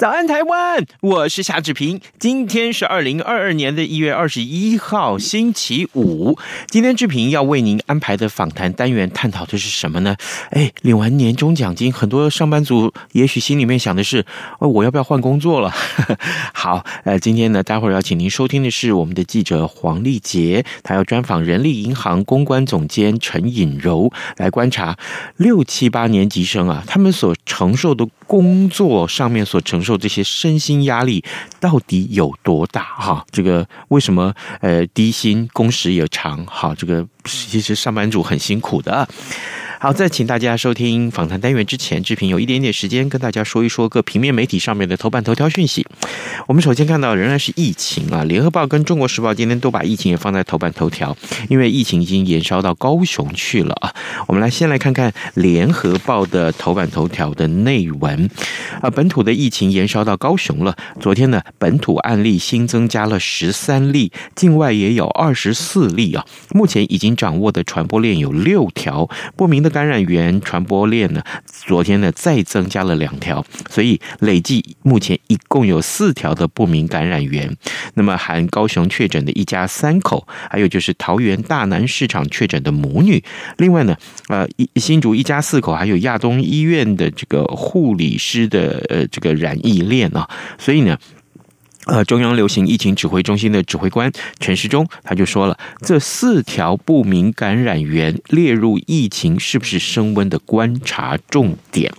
早安，台湾！我是夏志平。今天是二零二二年的一月二十一号，星期五。今天志平要为您安排的访谈单元，探讨的是什么呢？哎，领完年终奖金，很多上班族也许心里面想的是：哦，我要不要换工作了？好，呃，今天呢，待会儿要请您收听的是我们的记者黄丽杰，他要专访人力银行公关总监陈颖柔，来观察六七八年级生啊，他们所承受的工作上面所承受。受这些身心压力到底有多大？哈，这个为什么呃低薪工时也长？哈，这个其实上班族很辛苦的。好，在请大家收听访谈单元之前，志平有一点点时间跟大家说一说各平面媒体上面的头版头条讯息。我们首先看到仍然是疫情啊，联合报跟中国时报今天都把疫情也放在头版头条，因为疫情已经延烧到高雄去了啊。我们来先来看看联合报的头版头条的内文啊，本土的疫情延烧到高雄了。昨天呢，本土案例新增加了十三例，境外也有二十四例啊。目前已经掌握的传播链有六条，不明的。感染源传播链呢，昨天呢再增加了两条，所以累计目前一共有四条的不明感染源。那么含高雄确诊的一家三口，还有就是桃园大南市场确诊的母女。另外呢，呃，新竹一家四口，还有亚东医院的这个护理师的呃这个染疫链啊，所以呢。呃，中央流行疫情指挥中心的指挥官陈时中他就说了，这四条不明感染源列入疫情是不是升温的观察重点。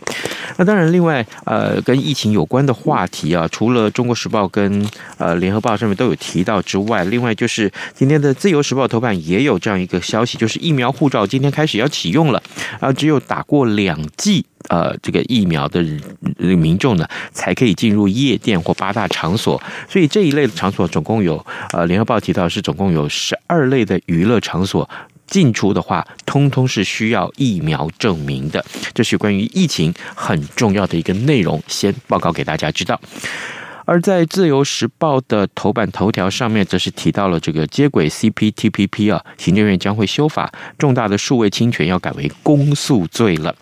那当然，另外呃，跟疫情有关的话题啊，除了中国时报跟呃联合报上面都有提到之外，另外就是今天的自由时报头版也有这样一个消息，就是疫苗护照今天开始要启用了，啊，只有打过两剂。呃，这个疫苗的民众呢，才可以进入夜店或八大场所。所以这一类的场所总共有，呃，联合报提到是总共有十二类的娱乐场所进出的话，通通是需要疫苗证明的。这是关于疫情很重要的一个内容，先报告给大家知道。而在自由时报的头版头条上面，则是提到了这个接轨 CPTPP 啊，行政院将会修法，重大的数位侵权要改为公诉罪了。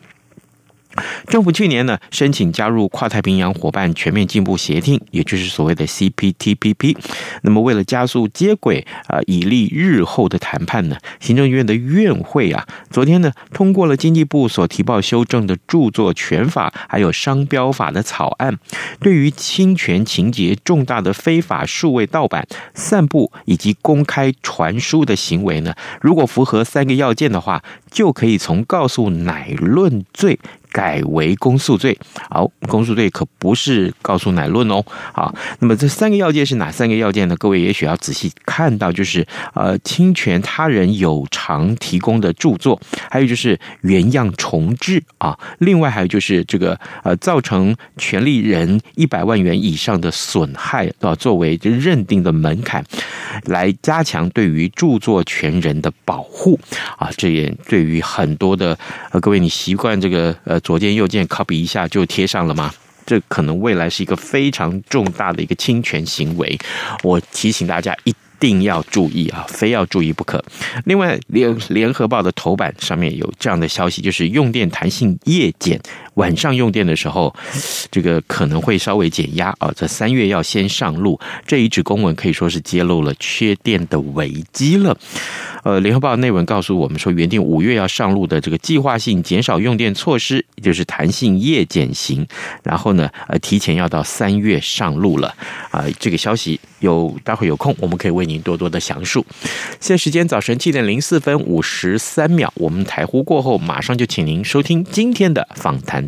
政府去年呢，申请加入跨太平洋伙伴全面进步协定，也就是所谓的 CPTPP。那么为了加速接轨啊，以利日后的谈判呢，行政院的院会啊，昨天呢通过了经济部所提报修正的著作权法还有商标法的草案。对于侵权情节重大的非法数位盗版、散布以及公开传输的行为呢，如果符合三个要件的话，就可以从告诉乃论罪。改为公诉罪，好，公诉罪可不是告诉乃论哦。好，那么这三个要件是哪三个要件呢？各位也许要仔细看到，就是呃，侵权他人有偿提供的著作，还有就是原样重制啊，另外还有就是这个呃，造成权利人一百万元以上的损害啊，作为认定的门槛，来加强对于著作权人的保护啊。这也对于很多的呃，各位你习惯这个呃。左键右键 copy 一下就贴上了吗？这可能未来是一个非常重大的一个侵权行为，我提醒大家一定要注意啊，非要注意不可。另外，联联合报的头版上面有这样的消息，就是用电弹性夜减，晚上用电的时候，这个可能会稍微减压啊。这三月要先上路，这一纸公文可以说是揭露了缺电的危机了。呃，联合报内文告诉我们说，原定五月要上路的这个计划性减少用电措施，也就是弹性夜减型，然后呢，呃，提前要到三月上路了啊，这个消息有待会有空，我们可以为您多多的详述。现在时间早晨七点零四分五十三秒，我们台呼过后，马上就请您收听今天的访谈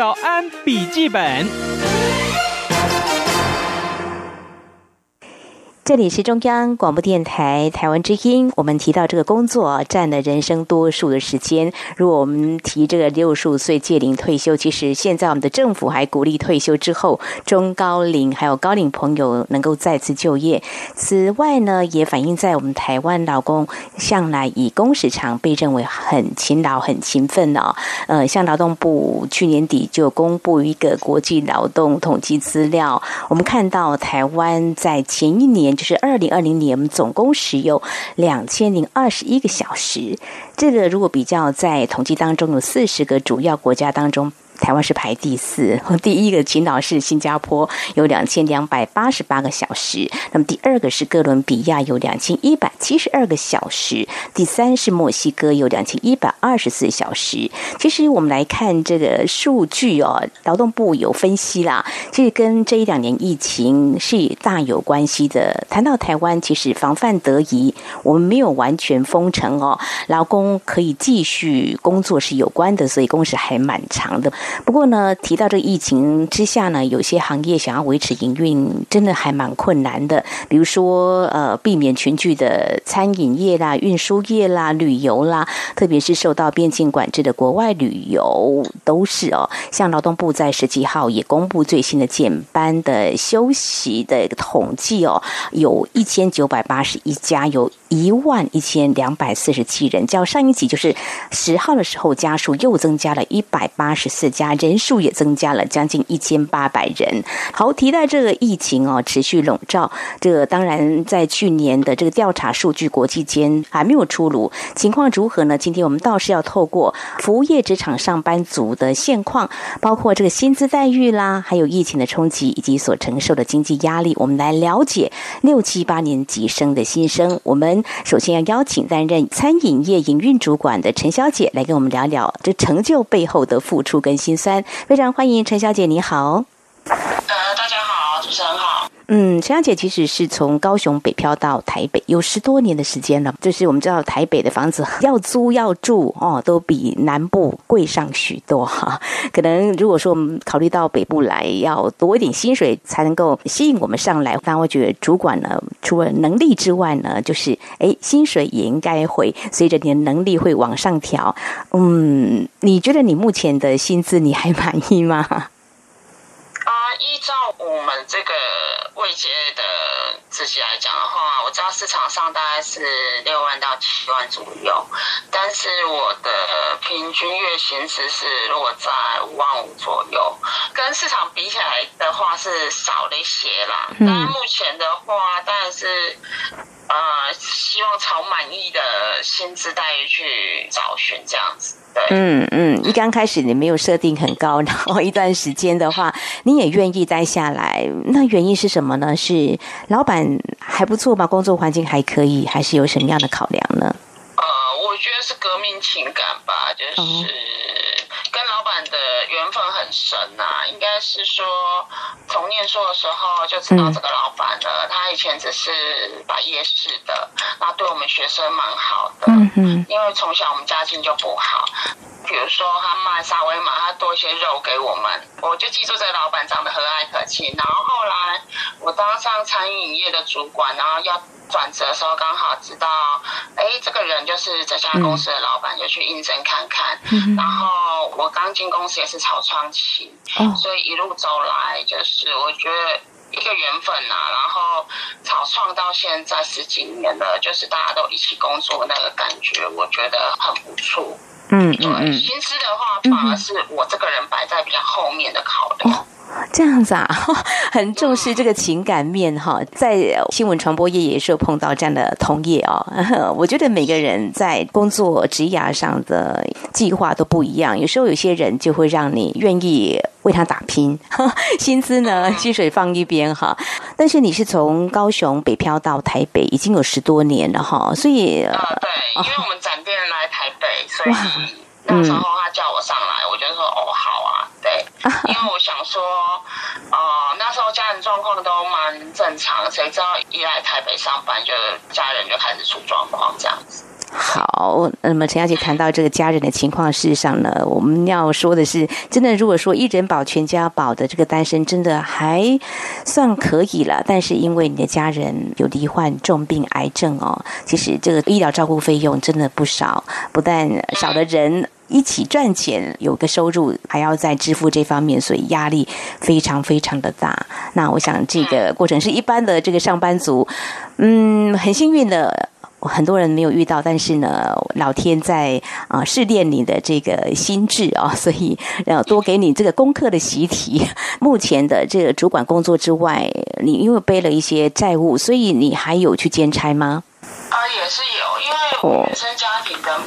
早安，笔记本。这里是中央广播电台台湾之音。我们提到这个工作占了人生多数的时间。如果我们提这个六十五岁届龄退休，其实现在我们的政府还鼓励退休之后中高龄还有高龄朋友能够再次就业。此外呢，也反映在我们台湾劳工向来以工时长被认为很勤劳、很勤奋哦。呃，像劳动部去年底就公布一个国际劳动统计资料，我们看到台湾在前一年。就是二零二零年，总共使用两千零二十一个小时。这个如果比较在统计当中，有四十个主要国家当中。台湾是排第四，第一个勤劳是新加坡，有两千两百八十八个小时。那么第二个是哥伦比亚，有两千一百七十二个小时。第三是墨西哥，有两千一百二十四小时。其实我们来看这个数据哦，劳动部有分析啦，其实跟这一两年疫情是大有关系的。谈到台湾，其实防范得宜，我们没有完全封城哦，劳工可以继续工作是有关的，所以工时还蛮长的。不过呢，提到这个疫情之下呢，有些行业想要维持营运，真的还蛮困难的。比如说，呃，避免群聚的餐饮业啦、运输业啦、旅游啦，特别是受到边境管制的国外旅游，都是哦。像劳动部在十几号也公布最新的减班的休息的统计哦，有一千九百八十一家，有一万一千两百四十七人，较上一集就是十号的时候，家数又增加了一百八十四家。人数也增加了将近一千八百人。好，提到这个疫情哦，持续笼罩。这当然，在去年的这个调查数据，国际间还没有出炉，情况如何呢？今天我们倒是要透过服务业职场上班族的现况，包括这个薪资待遇啦，还有疫情的冲击以及所承受的经济压力，我们来了解六七八年级生的心声。我们首先要邀请担任餐饮业营运主管的陈小姐来跟我们聊聊这成就背后的付出跟心酸。非常欢迎陈小姐，你好。呃，大家好，主持人好。嗯，陈小姐其实是从高雄北漂到台北，有十多年的时间了。就是我们知道台北的房子要租要住哦，都比南部贵上许多哈。可能如果说我们考虑到北部来要多一点薪水才能够吸引我们上来，但我觉得主管呢，除了能力之外呢，就是哎，薪水也应该会随着你的能力会往上调。嗯，你觉得你目前的薪资你还满意吗？依照我们这个位阶的自己来讲的话，我知道市场上大概是六万到七万左右，但是我的平均月薪其实是落在五万五左右，跟市场比起来的话是少了一些啦。但目前的话，当然是。呃，希望朝满意的薪资待遇去找寻这样子。对，嗯嗯，一刚开始你没有设定很高，然后一段时间的话，你也愿意待下来，那原因是什么呢？是老板还不错吧？工作环境还可以，还是有什么样的考量呢？呃，我觉得是革命情感吧，就是。深呐、啊，应该是说从念书的时候就知道这个老板了。他以前只是摆夜市的，那对我们学生蛮好的。因为从小我们家境就不好，比如说他卖沙威玛，他多一些肉给我们，我就记住这个老板长得和蔼可亲。然后后来我当上餐饮业的主管，然后要。转职的时候刚好知道，哎，这个人就是这家公司的老板，就去应征看看。嗯、然后我刚进公司也是草创期，哦，所以一路走来，就是我觉得一个缘分呐、啊。然后草创到现在十几年了，就是大家都一起工作那个感觉，我觉得很不错。嗯，对，薪资的话，反而是我这个人摆在比较后面的考虑。哦这样子啊，很重视这个情感面哈。在新闻传播业也是有碰到这样的同业哦。我觉得每个人在工作职涯上的计划都不一样，有时候有些人就会让你愿意为他打拼，薪资呢，薪水放一边哈。但是你是从高雄北漂到台北，已经有十多年了哈，所以啊，对，因为我们展店来台北，所以那时候他叫我上来，我就说哦，好啊，对，因为我想说，呃，那时候家人状况都蛮正常，谁知道一来台北上班，就家人就开始出状况这样子。好，那么陈小姐谈到这个家人的情况，事实上呢，我们要说的是，真的，如果说一人保全家保的这个单身，真的还算可以了。但是因为你的家人有罹患重病癌症哦，其实这个医疗照顾费用真的不少，不但少的人一起赚钱有个收入，还要再支付这方面，所以压力非常非常的大。那我想这个过程是一般的这个上班族，嗯，很幸运的。很多人没有遇到，但是呢，老天在啊试炼你的这个心智啊，所以要多给你这个功课的习题。目前的这个主管工作之外，你因为背了一些债务，所以你还有去兼差吗？啊，也是有，因为我原生家庭的，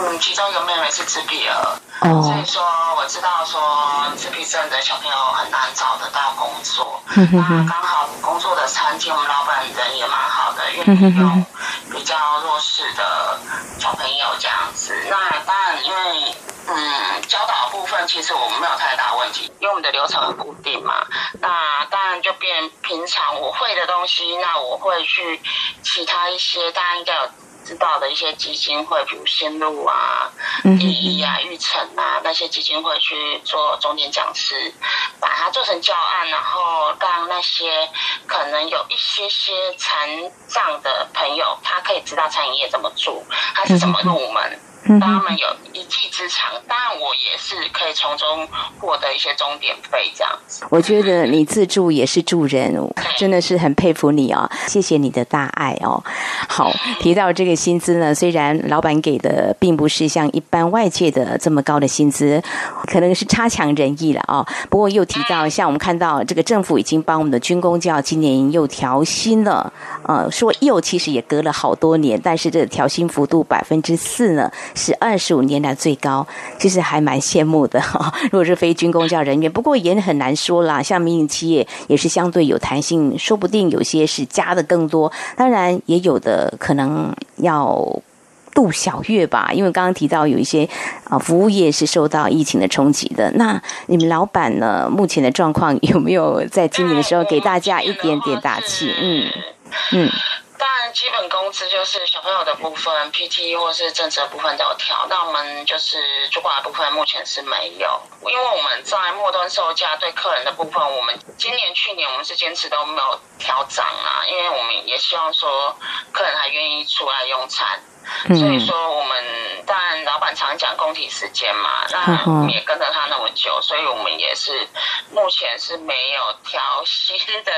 嗯，其中一个妹妹是自闭儿。Oh. 所以说我知道说自闭症的小朋友很难找得到工作，那刚好工作的餐厅，我们老板人也蛮好的，愿意用比较弱势的小朋友这样子。那当然，因为嗯教导部分其实我们没有太大问题，因为我们的流程很固定嘛。那当然就变平常我会的东西，那我会去其他一些大家应该有。知道的一些基金会，比如新路啊、第一啊、育成啊那些基金会去做重点讲师，把它做成教案，然后让那些可能有一些些残障的朋友，他可以知道餐饮业怎么做，他是怎么入门。当他们有一技之长，当然我也是可以从中获得一些钟点费这样子。我觉得你自助也是助人，真的是很佩服你哦，谢谢你的大爱哦。好，提到这个薪资呢，虽然老板给的并不是像一般外界的这么高的薪资，可能是差强人意了哦。不过又提到，像我们看到这个政府已经帮我们的军工教今年又调薪了，呃，说又其实也隔了好多年，但是这个调薪幅度百分之四呢。是二十五年来最高，其实还蛮羡慕的哈。如果是非军公教人员，不过也很难说啦。像民营企业也是相对有弹性，说不定有些是加的更多，当然也有的可能要度小月吧。因为刚刚提到有一些啊服务业是受到疫情的冲击的。那你们老板呢？目前的状况有没有在今年的时候给大家一点点打气？嗯嗯。当然，基本工资就是小朋友的部分，PT 或是政策部分都有调。那我们就是主管的部分，目前是没有，因为我们在末端售价对客人的部分，我们今年、去年我们是坚持都没有调涨啊，因为我们也希望说客人还愿意出来用餐。所以说，我们板常讲共体时间嘛，那我们也跟着他那么久，所以我们也是目前是没有调薪的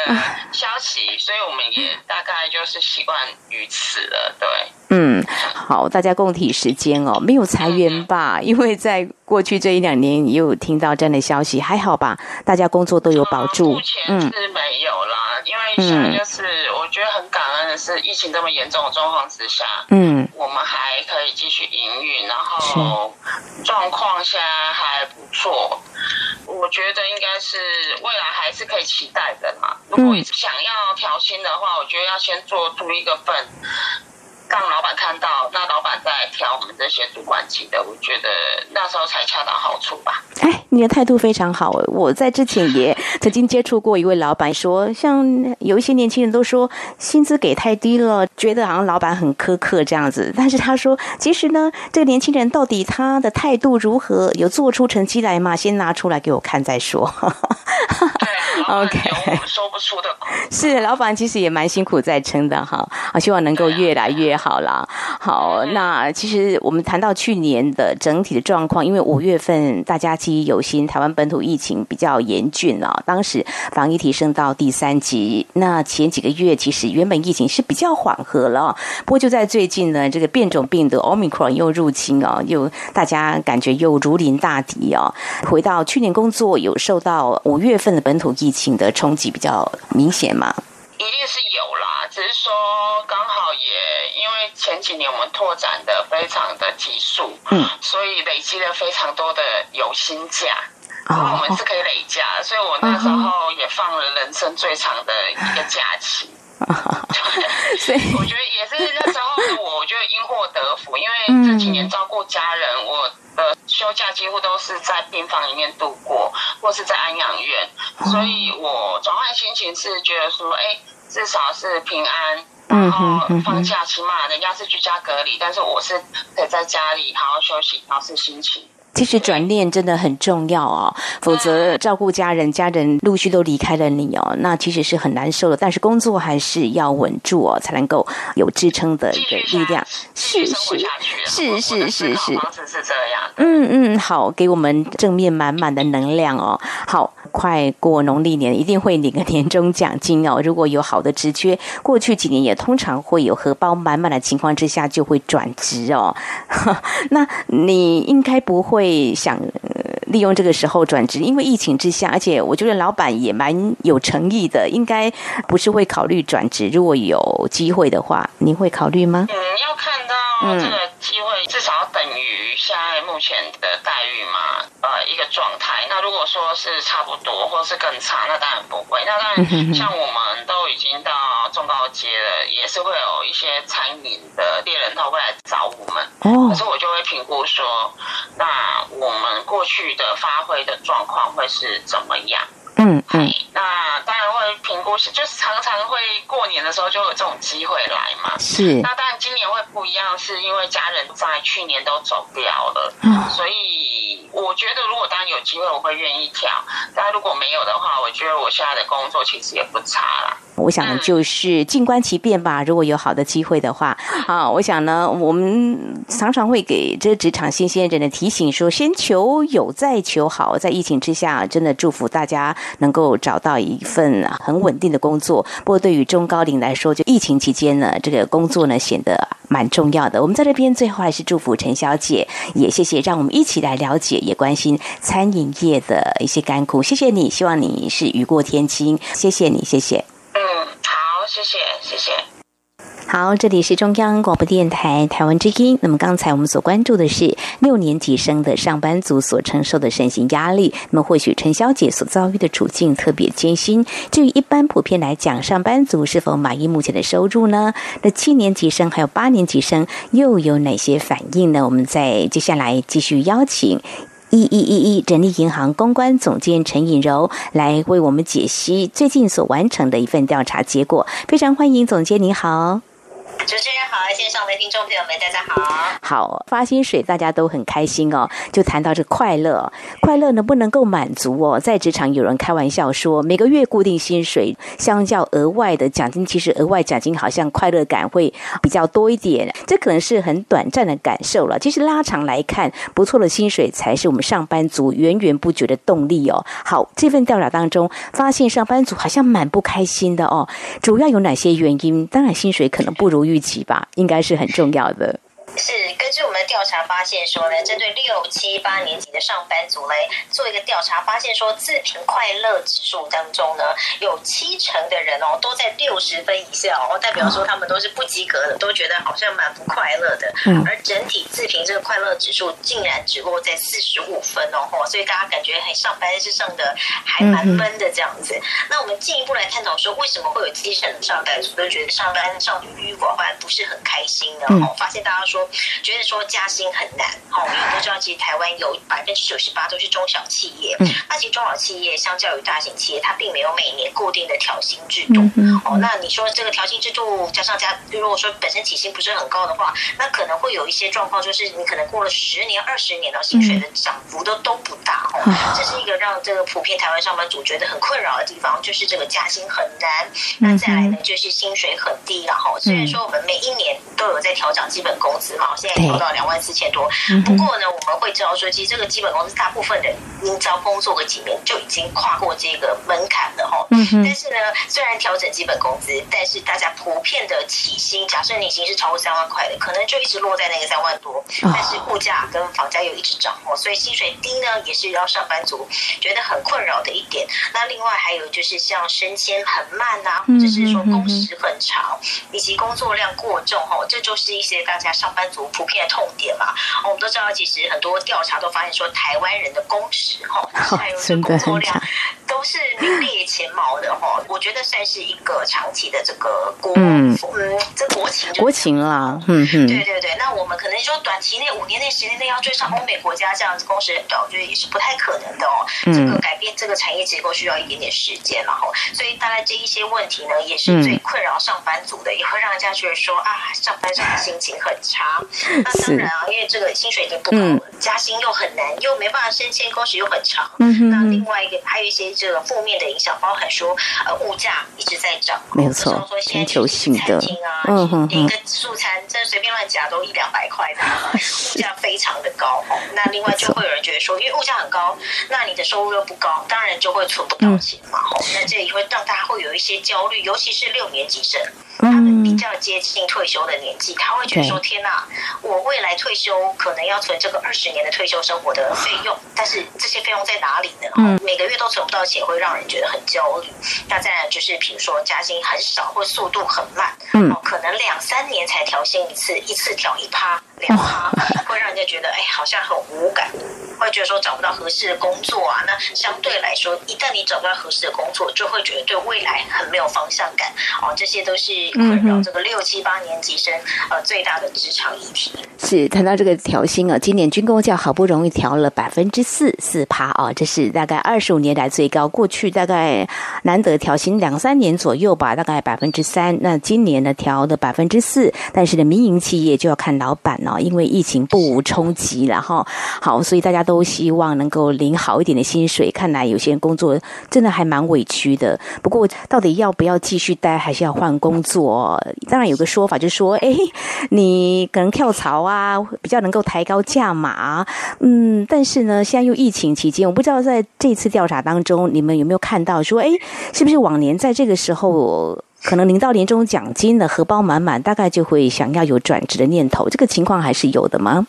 消息，所以我们也大概就是习惯于此了，对。嗯，好，大家共体时间哦，没有裁员吧？因为在过去这一两年也有听到这样的消息，还好吧？大家工作都有保住。目前是没有啦，因为现在就是我觉得很感恩的是，疫情这么严重的状况之下，嗯。我们还可以继续营运，然后状况现在还不错，我觉得应该是未来还是可以期待的嘛。如果想要调薪的话，我觉得要先做出一个份。让老板看到，那老板再挑我们这些主管级的，我觉得那时候才恰到好处吧。哎，你的态度非常好。我在之前也曾经接触过一位老板，说像有一些年轻人都说薪资给太低了，觉得好像老板很苛刻这样子。但是他说，其实呢，这个年轻人到底他的态度如何，有做出成绩来吗？先拿出来给我看再说。OK，说不出的苦。是老板其实也蛮辛苦在撑的哈，啊，希望能够越来越好啦。好，那其实我们谈到去年的整体的状况，因为五月份大家记忆犹新，台湾本土疫情比较严峻啊，当时防疫提升到第三级。那前几个月其实原本疫情是比较缓和了，不过就在最近呢，这个变种病毒 Omicron 又入侵哦，又大家感觉又如临大敌哦。回到去年工作有受到五月份的本土疫情的冲击比较明显吗？一定是有啦，只是说刚好也因为前几年我们拓展的非常的急速，嗯，所以累积了非常多的有薪假，然后我们是可以累加，所以我那时候也放了人生最长的一个假期。所以我觉得也是那时候的我，我觉得因祸得福，因为这几年照顾家人，我的休假几乎都是在病房里面度过，或是在安养院，所以我转换心情是觉得说，哎，至少是平安，然后放假，起码人家是居家隔离，但是我是可以在家里好好休息，调试心情。其实转念真的很重要哦，否则照顾家人，家人陆续都离开了你哦，那其实是很难受的。但是工作还是要稳住哦，才能够有支撑的一个力量。是是是是是是，是这样嗯嗯，好，给我们正面满满的能量哦。好，快过农历年，一定会领个年终奖金哦。如果有好的职缺，过去几年也通常会有荷包满满的情况之下，就会转职哦。那你应该不会。想利用这个时候转职，因为疫情之下，而且我觉得老板也蛮有诚意的，应该不是会考虑转职。如果有机会的话，你会考虑吗？嗯，要看到这个至少等于现在目前的待遇嘛，呃，一个状态。那如果说是差不多，或是更差，那当然不会。那当然，像我们都已经到中高阶了，也是会有一些餐饮的猎人他会来找我们。哦，可是我就会评估说，那我们过去的发挥的状况会是怎么样？嗯嗯，那当然会评估，就是常常会过年的时候就有这种机会来嘛。是，那当然今年会不一样，是因为家人在去年都走掉了，嗯，所以我觉得如果当有机会，我会愿意跳。但如果没有的话，我觉得我现在的工作其实也不差啦。我想就是静观其变吧。如果有好的机会的话，啊，我想呢，我们常常会给这职场新鲜人的提醒说：先求有，再求好。在疫情之下，真的祝福大家能够找到一份很稳定的工作。不过对于中高龄来说，就疫情期间呢，这个工作呢显得蛮重要的。我们在这边最后还是祝福陈小姐，也谢谢让我们一起来了解，也关心餐饮业的一些甘苦。谢谢你，希望你是雨过天晴。谢谢你，谢谢。嗯，好，谢谢，谢谢。好，这里是中央广播电台台湾之音。那么刚才我们所关注的是六年级生的上班族所承受的身心压力。那么或许陈小姐所遭遇的处境特别艰辛。至于一般普遍来讲，上班族是否满意目前的收入呢？那七年级生还有八年级生又有哪些反应呢？我们在接下来继续邀请。一一一一人力银行公关总监陈颖柔来为我们解析最近所完成的一份调查结果，非常欢迎总监，你好。就这样好，线上的听众朋友们，大家好。好，发薪水大家都很开心哦。就谈到这快乐，快乐能不能够满足哦？在职场有人开玩笑说，每个月固定薪水，相较额外的奖金，其实额外奖金好像快乐感会比较多一点。这可能是很短暂的感受了。其实拉长来看，不错的薪水才是我们上班族源源不绝的动力哦。好，这份调查当中发现，上班族好像蛮不开心的哦。主要有哪些原因？当然，薪水可能不如预期吧，应该是很重要的。是根据我们的调查发现说呢，针对六七八年级的上班族来做一个调查，发现说自评快乐指数当中呢，有七成的人哦都在六十分以下哦，代表说他们都是不及格的，都觉得好像蛮不快乐的。嗯，而整体自评这个快乐指数竟然只落在四十五分哦，所以大家感觉很上班是上的还蛮闷的这样子。那我们进一步来探讨说，为什么会有七成的上班族都觉得上班上郁郁寡欢，不是很开心呢？哦，发现大家说。觉得说加薪很难，哦，因为都知道其实台湾有百分之九十八都是中小企业，嗯。那其实中小企业相较于大型企业，它并没有每年固定的调薪制度，哦，那你说这个调薪制度加上加，如果说本身起薪不是很高的话，那可能会有一些状况，就是你可能过了十年、二十年了，薪水的涨幅都都不大，哦，这是一个让这个普遍台湾上班族觉得很困扰的地方，就是这个加薪很难，那再来呢，就是薪水很低，然后虽然说我们每一年都有在调涨基本工资嘛，现在调到两万四千多，不过呢，我们会知道说，其实这个基本工资大部分人，你只要工作个几年就已经跨过这个门槛了哈。但是呢，虽然调整基本工资，但是大家普遍的起薪，假设你已经是超过三万块的，可能就一直落在那个三万多。但是物价跟房价又一直涨哦，所以薪水低呢，也是让上班族觉得很困扰的一点。那另外还有就是像升迁很慢呐、啊，或者是说工时很长，以及工作量过重哈，这就是一些大家上班族普遍的痛点嘛。我们都知道，其实很多调查都发现说，台湾人的工时哈，还有这工作量都是名列前茅的哈。我觉得算是一个长期的这个国嗯，这国情国情啦，嗯嗯，对对对。那我们可能说短期内五年内、十年内要追上欧美国家这样子工时很短，我觉得也是不太可能的哦。这个改变这个产业结构需要一点点时间，然后所以大概这一些问题呢，也是最困扰上班族的，也会让人家觉得说啊，上班上的心情很差。那当然啊，因为这个薪水已经不高了，加薪又很难，又没办法升迁，工时又很长。那另外一个还有一些这个负面的影响，包含说呃物价一直在涨，没有错，全球性的。嗯哼，点个素餐，真随便乱夹都一两百块的，物价非常的高。那另外就会有人觉得说，因为物价很高，那你的收入又不高，当然就会存不到钱嘛。那这也会让大家会有一些焦虑，尤其是六年级生。他们比较接近退休的年纪，他会觉得说：“天哪，我未来退休可能要存这个二十年的退休生活的费用，但是这些费用在哪里呢？每个月都存不到钱，会让人觉得很焦虑。那再来就是，比如说加薪很少或速度很慢，嗯，可能两三年才调薪一次，一次调一趴两趴，会让人家觉得哎，好像很无感，会觉得说找不到合适的工作啊。那相对来说，一旦你找不到合适的工作，就会觉得对未来很没有方向感。哦，这些都是。困扰这个六七八年级生呃最大的职场议题是谈到这个调薪啊，今年军工教好不容易调了百分之四四趴啊，这是大概二十五年来最高，过去大概难得调薪两三年左右吧，大概百分之三。那今年呢调了百分之四，但是呢民营企业就要看老板了，因为疫情不无冲击然后。好，所以大家都希望能够领好一点的薪水。看来有些人工作真的还蛮委屈的。不过到底要不要继续待，还是要换工作？左当然有个说法，就是说，哎，你可能跳槽啊，比较能够抬高价码，嗯，但是呢，现在又疫情期间，我不知道在这次调查当中，你们有没有看到说，哎，是不是往年在这个时候，可能领到年终奖金的荷包满满，大概就会想要有转职的念头，这个情况还是有的吗？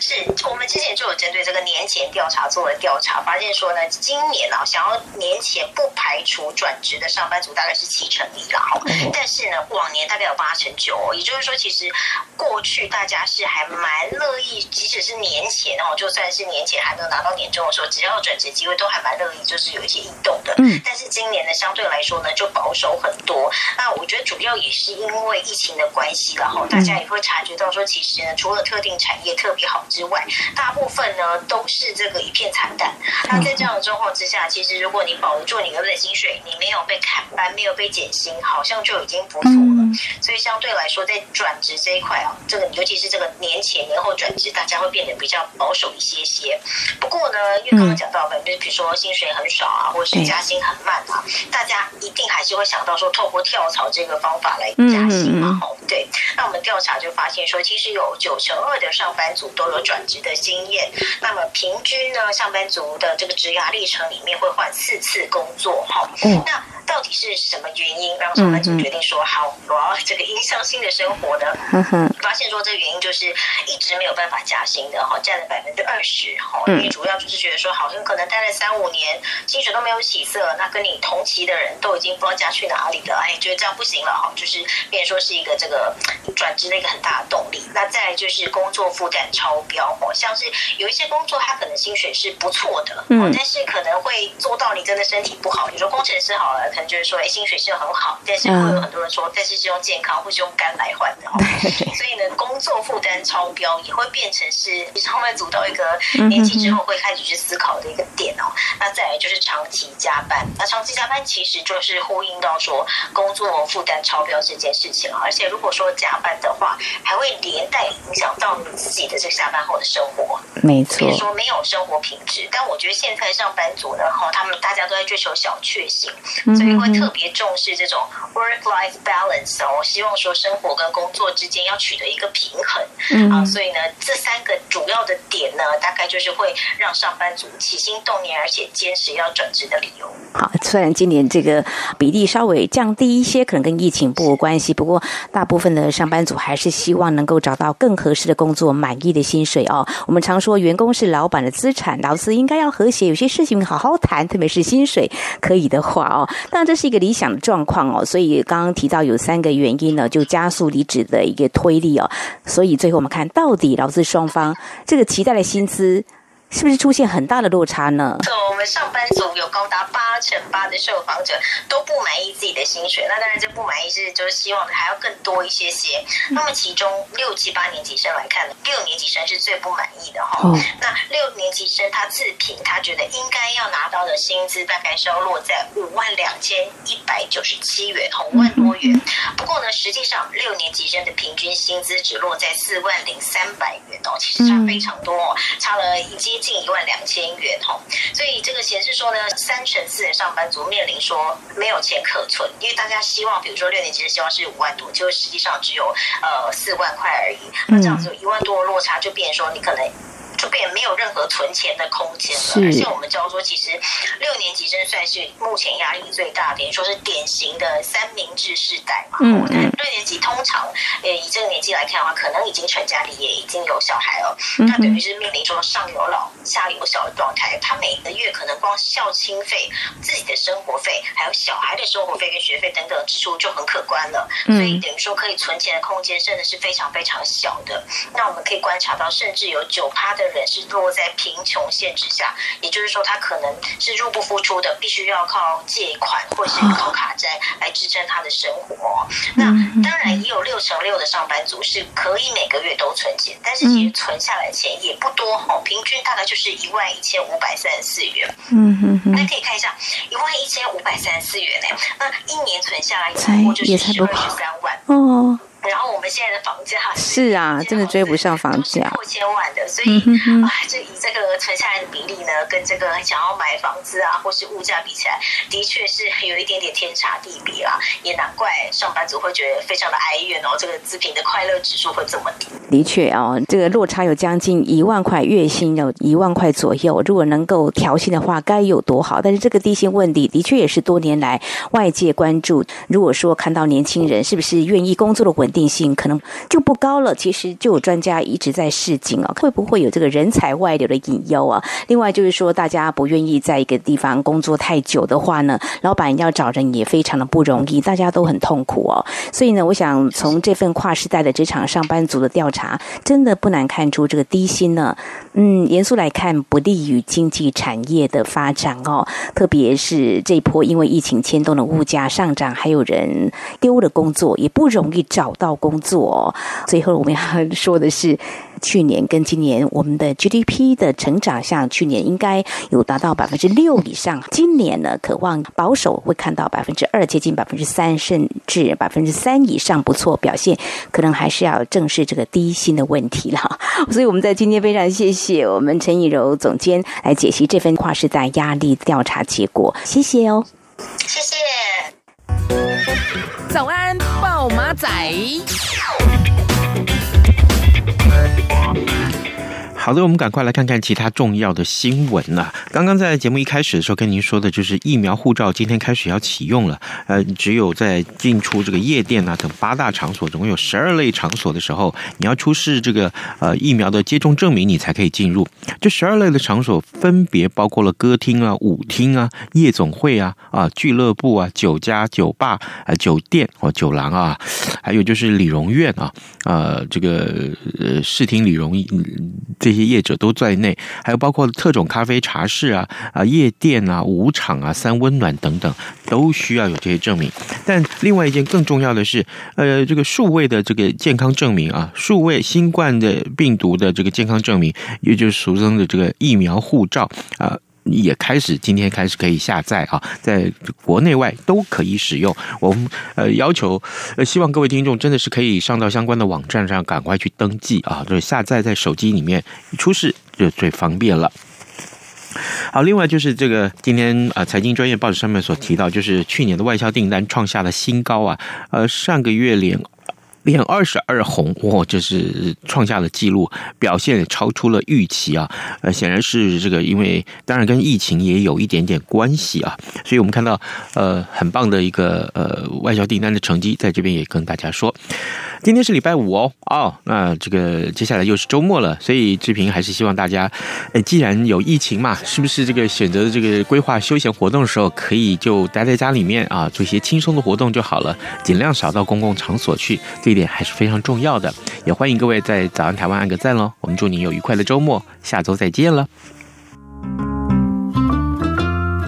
是我们之前就有针对这个年前调查做了调查，发现说呢，今年啊，想要年前不排除转职的上班族大概是七成一了哈，但是呢，往年大概有八成九，哦也就是说，其实过去大家是还蛮乐意，即使是年前哦，就算是年前还没有拿到年终的时候，只要转职机会都还蛮乐意，就是有一些异动的。嗯，但是今年呢，相对来说呢，就保守很多。那我觉得主要也是因为疫情的关系，然后大家也会察觉到说，其实呢，除了特定产业特别好。之外，大部分呢都是这个一片惨淡。那在这样的状况之下，其实如果你保住你原本的薪水，你没有被砍班，没有被减薪，好像就已经不错了。所以相对来说，在转职这一块啊，这个尤其是这个年前年后转职，大家会变得比较保守一些些。不过呢，因为刚刚讲到的，就是比如说薪水很少啊，或者是加薪很慢啊，大家一定还是会想到说，透过跳槽这个方法来加薪嘛。好，对。那我们调查就发现说，其实有九成二的上班族都有。转职的经验，那么平均呢，上班族的这个职涯历程里面会换四次工作，哈，那。到底是什么原因让上班族决定说好，我要这个影响新的生活呢？发现说这个原因就是一直没有办法加薪的哈，占了百分之二十哈，因为主要就是觉得说好像可能待了三五年，薪水都没有起色，那跟你同期的人都已经不知道加去哪里了，哎，觉得这样不行了哈，就是变成说是一个这个转职的一个很大的动力。那再来就是工作负担超标哦，像是有一些工作它可能薪水是不错的，嗯，但是可能会做到你真的身体不好，你说工程师好了。可能就是说，哎，薪水是很好，但是会有很多人说，但是是用健康或是用肝来换的。所以呢，工作负担超标也会变成是上班族到一个年纪之后会开始去思考的一个点哦。那再来就是长期加班，那长期加班其实就是呼应到说工作负担超标这件事情，而且如果说加班的话，还会连带影响到你自己的这个下班后的生活。没错，比如说没有生活品质。但我觉得现在上班族呢，哈，他们大家都在追求小确幸，所以会特别重视这种 work-life balance 哦。希望说生活跟工作之间要取得一个平衡。嗯啊，所以呢，这三个主要的点呢，大概就是会让上班族起心动念，而且坚持要转职的理由。好，虽然今年这个比例稍微降低一些，可能跟疫情不无关系，不过大部分的上班族还是希望能够找到更合适的工作，满意的薪水哦。我们常说，员工是老板的资产，劳资应该要和谐，有些事情好好谈，特别是薪水可以的话哦。那，这是一个理想的状况哦。所以刚刚提到有三个原因呢，就加速离职的一个推力哦。所以最后我们看到底劳资双方这个期待的薪资。是不是出现很大的落差呢？我们上班族有高达八成八的受访者都不满意自己的薪水。那当然，这不满意是就是希望还要更多一些些。那么其中六七八年级生来看，六年级生是最不满意的哈。哦、那六年级生他自评，他觉得应该要拿到的薪资大概是要落在五万两千一百九十七元，五万多元。实际上六年级生的平均薪资只落在四万零三百元哦，其实差非常多哦，差了接近一万两千元哦，所以这个显示说呢，三成四的上班族面临说没有钱可存，因为大家希望，比如说六年级的希望是五万多，就实际上只有呃四万块而已，那这样子有一万多的落差，就变成说你可能。就变没有任何存钱的空间了，而且我们教说，其实六年级生算是目前压力最大的，等于说是典型的三明治世代嘛。嗯嗯。六年级通常，呃，以这个年纪来看的话，可能已经成家立业，已经有小孩了。嗯。他等于是面临说上有老下有小的状态，他每个月可能光校亲费、自己的生活费，还有小孩的生活费跟学费等等支出就很可观了。嗯。所以等于说可以存钱的空间真的是非常非常小的。那我们可以观察到，甚至有九趴的。人是落在贫穷线之下，也就是说，他可能是入不敷出的，必须要靠借款或是靠卡债来支撑他的生活。那当然也有六成六的上班族是可以每个月都存钱，但是其实存下来的钱也不多哈，平均大概就是一万一千五百三十四元。嗯嗯嗯，大家可以看一下，一万一千五百三十四元呢，那一年存下来才就是十二十三万哦。然后我们现在的房价是啊，真的追不上房价，破千万的，所以啊，这以这个存下来的比例呢，跟这个想要买房子啊，或是物价比起来，的确是有一点点天差地别啦。也难怪上班族会觉得非常的哀怨哦，这个自评的快乐指数会这么低。的确哦，这个落差有将近一万块，月薪有一万块左右，如果能够调薪的话，该有多好。但是这个低薪问题，的确也是多年来外界关注。如果说看到年轻人是不是愿意工作的稳定定性可能就不高了。其实就有专家一直在示警啊，会不会有这个人才外流的隐忧啊？另外就是说，大家不愿意在一个地方工作太久的话呢，老板要找人也非常的不容易，大家都很痛苦哦。所以呢，我想从这份跨时代的职场上班族的调查，真的不难看出这个低薪呢，嗯，严肃来看不利于经济产业的发展哦。特别是这一波因为疫情牵动的物价上涨，还有人丢了工作，也不容易找到。工作，最后我们要说的是，去年跟今年我们的 GDP 的成长，像去年应该有达到百分之六以上，今年呢，渴望保守会看到百分之二，接近百分之三，甚至百分之三以上，不错表现，可能还是要正视这个低薪的问题了。所以我们在今天非常谢谢我们陈以柔总监来解析这份跨时代压力调查结果，谢谢哦，谢谢。早安，马仔。好的，我们赶快来看看其他重要的新闻呐。刚刚在节目一开始的时候跟您说的，就是疫苗护照今天开始要启用了。呃，只有在进出这个夜店啊等八大场所，总共有十二类场所的时候，你要出示这个呃疫苗的接种证明，你才可以进入。这十二类的场所分别包括了歌厅啊、舞厅啊、夜总会啊、啊俱乐部啊、酒家、酒吧啊、酒店或酒廊啊，还有就是理容院啊、呃这个呃视听旅游这些业者都在内，还有包括特种咖啡茶室啊啊夜店啊舞场啊三温暖等等，都需要有这些证明。但另外一件更重要的是，呃，这个数位的这个健康证明啊，数位新冠的病毒的这个健康证明，也就是俗称的这个疫苗护照啊。也开始，今天开始可以下载啊，在国内外都可以使用。我们呃要求呃，希望各位听众真的是可以上到相关的网站上，赶快去登记啊，就是下载在手机里面，出示就最方便了。好，另外就是这个今天啊，财经专业报纸上面所提到，就是去年的外销订单创下了新高啊，呃，上个月连。连二十二红，哇，这是创下了纪录，表现超出了预期啊！呃，显然是这个，因为当然跟疫情也有一点点关系啊，所以我们看到呃很棒的一个呃外销订单的成绩，在这边也跟大家说。今天是礼拜五哦，哦，那这个接下来又是周末了，所以志平还是希望大家，诶，既然有疫情嘛，是不是这个选择这个规划休闲活动的时候，可以就待在家里面啊，做一些轻松的活动就好了，尽量少到公共场所去，这一点还是非常重要的。也欢迎各位在早安台湾按个赞喽，我们祝您有愉快的周末，下周再见了。